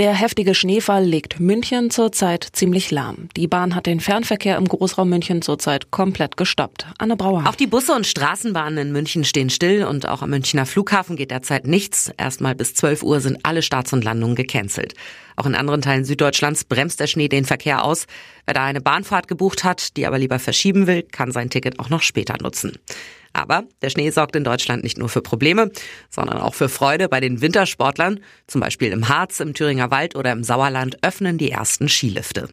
Der heftige Schneefall legt München zurzeit ziemlich lahm. Die Bahn hat den Fernverkehr im Großraum München zurzeit komplett gestoppt. Anne Brauer. Auch die Busse und Straßenbahnen in München stehen still und auch am Münchner Flughafen geht derzeit nichts. Erstmal bis 12 Uhr sind alle Starts und Landungen gecancelt. Auch in anderen Teilen Süddeutschlands bremst der Schnee den Verkehr aus. Wer da eine Bahnfahrt gebucht hat, die aber lieber verschieben will, kann sein Ticket auch noch später nutzen. Aber der Schnee sorgt in Deutschland nicht nur für Probleme, sondern auch für Freude bei den Wintersportlern. Zum Beispiel im Harz, im Thüringer Wald oder im Sauerland öffnen die ersten Skilifte.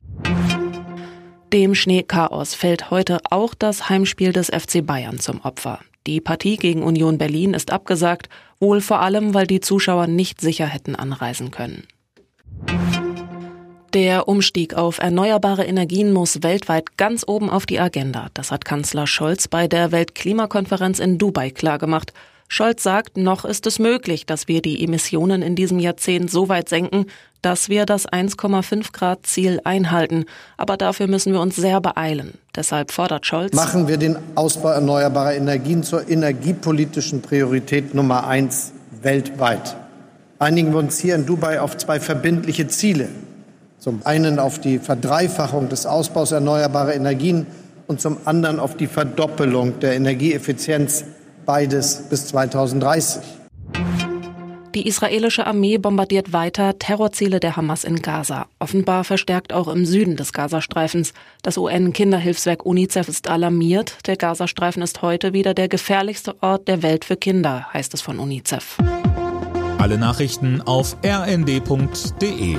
Dem Schneechaos fällt heute auch das Heimspiel des FC Bayern zum Opfer. Die Partie gegen Union Berlin ist abgesagt, wohl vor allem, weil die Zuschauer nicht sicher hätten anreisen können. Der Umstieg auf erneuerbare Energien muss weltweit ganz oben auf die Agenda. Das hat Kanzler Scholz bei der Weltklimakonferenz in Dubai klargemacht. Scholz sagt, noch ist es möglich, dass wir die Emissionen in diesem Jahrzehnt so weit senken, dass wir das 1,5 Grad Ziel einhalten. Aber dafür müssen wir uns sehr beeilen. Deshalb fordert Scholz. Machen wir den Ausbau erneuerbarer Energien zur energiepolitischen Priorität Nummer eins weltweit. Einigen wir uns hier in Dubai auf zwei verbindliche Ziele. Zum einen auf die Verdreifachung des Ausbaus erneuerbarer Energien und zum anderen auf die Verdoppelung der Energieeffizienz, beides bis 2030. Die israelische Armee bombardiert weiter Terrorziele der Hamas in Gaza, offenbar verstärkt auch im Süden des Gazastreifens. Das UN-Kinderhilfswerk UNICEF ist alarmiert. Der Gazastreifen ist heute wieder der gefährlichste Ort der Welt für Kinder, heißt es von UNICEF. Alle Nachrichten auf rnd.de